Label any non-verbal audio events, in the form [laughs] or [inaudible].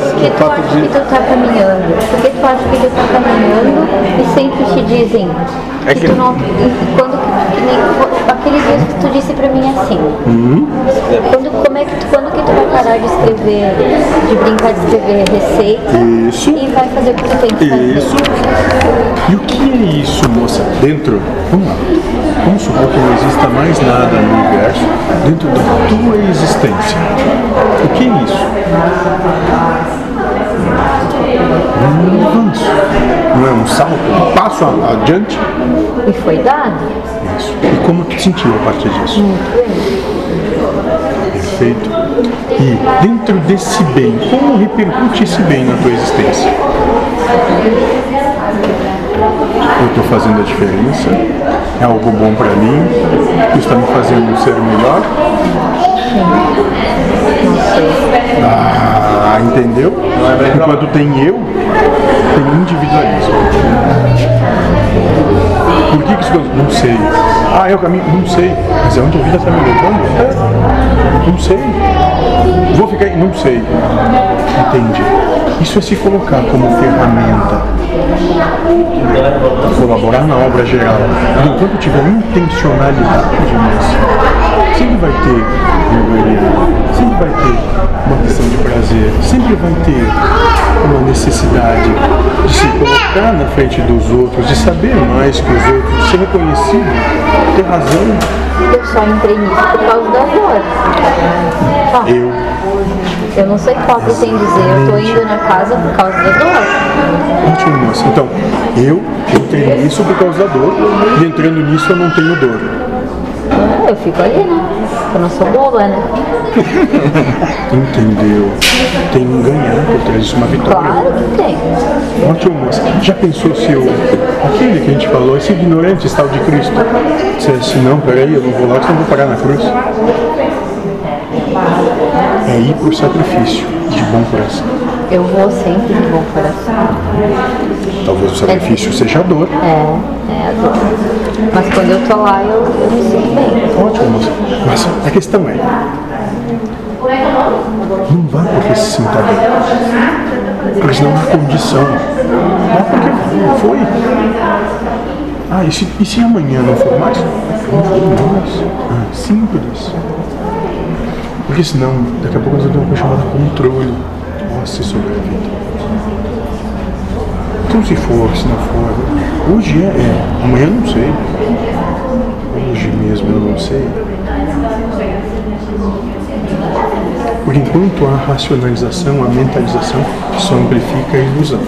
Mas Por que o tu acha de. que tu tá caminhando? Por que tu acha que tu tá caminhando e sempre te dizem É que, que- tu não. Quando que nem, aquele dia que tu disse pra mim assim. Uhum. Quando, como é que tu, quando que tu vai parar de escrever, de brincar de escrever receita Isso. e vai fazer o que tu tem que fazer? Isso. E o que é isso, moça? Dentro. Vamos lá. Vamos supor que não exista mais nada no universo dentro da tua existência. O que é isso? Um avanço. Não é um salto, um passo adiante? E foi dado? Isso. E como tu te sentiu a partir disso? Muito bem. Perfeito. E dentro desse bem, como repercute esse bem na tua existência? Eu estou fazendo a diferença? É algo bom para mim? Isso está me fazendo ser melhor? Ah, entendeu? Enquanto tem eu, tem individualismo. Por que, que isso Não sei. Ah, é o caminho? Não sei. Mas é onde a vida está me levando? É. Não sei. Vou ficar aí? Não sei. Entende? Isso é se colocar como ferramenta colaborar na obra geral. Enquanto tiver intencionalidade sempre vai ter necessidade de se colocar na frente dos outros, de saber mais que os outros, de ser reconhecido, ter razão. Eu só entrei nisso por causa da dor. Ah, Eu, eu não sou hipócrita em dizer, eu tô indo na casa por causa da dor. ótimo moça. Então, eu entrei nisso por causa da dor, e entrando nisso eu não tenho dor. Eu fico ali, né? Eu não sou boba, né? [laughs] Entendeu? Tem um por disso, uma vitória. Claro que tem. Ótimo. Já pensou se eu, aquele que a gente falou, esse ignorante, tal de Cristo, dissesse, não, peraí, eu não vou lá, senão eu vou pagar na cruz. É ir pro sacrifício de bom coração. Eu vou sempre de bom coração. Talvez o sacrifício seja a dor. É, é a dor. Mas quando eu tô lá, eu, eu me sinto bem. Ótimo. Mas a questão é, não porque se sinta bem. Porque senão há condição. Vá porque foi. Ah, e se, e se amanhã não for mais? Não for mais. Ah, simples. Porque senão, daqui a pouco vamos ter uma coisa chamada controle. Posse sobre a vida. Então se for, se não for. Hoje é, é. Amanhã não sei. Hoje mesmo eu não sei. Porque enquanto há racionalização, a mentalização só amplifica a ilusão.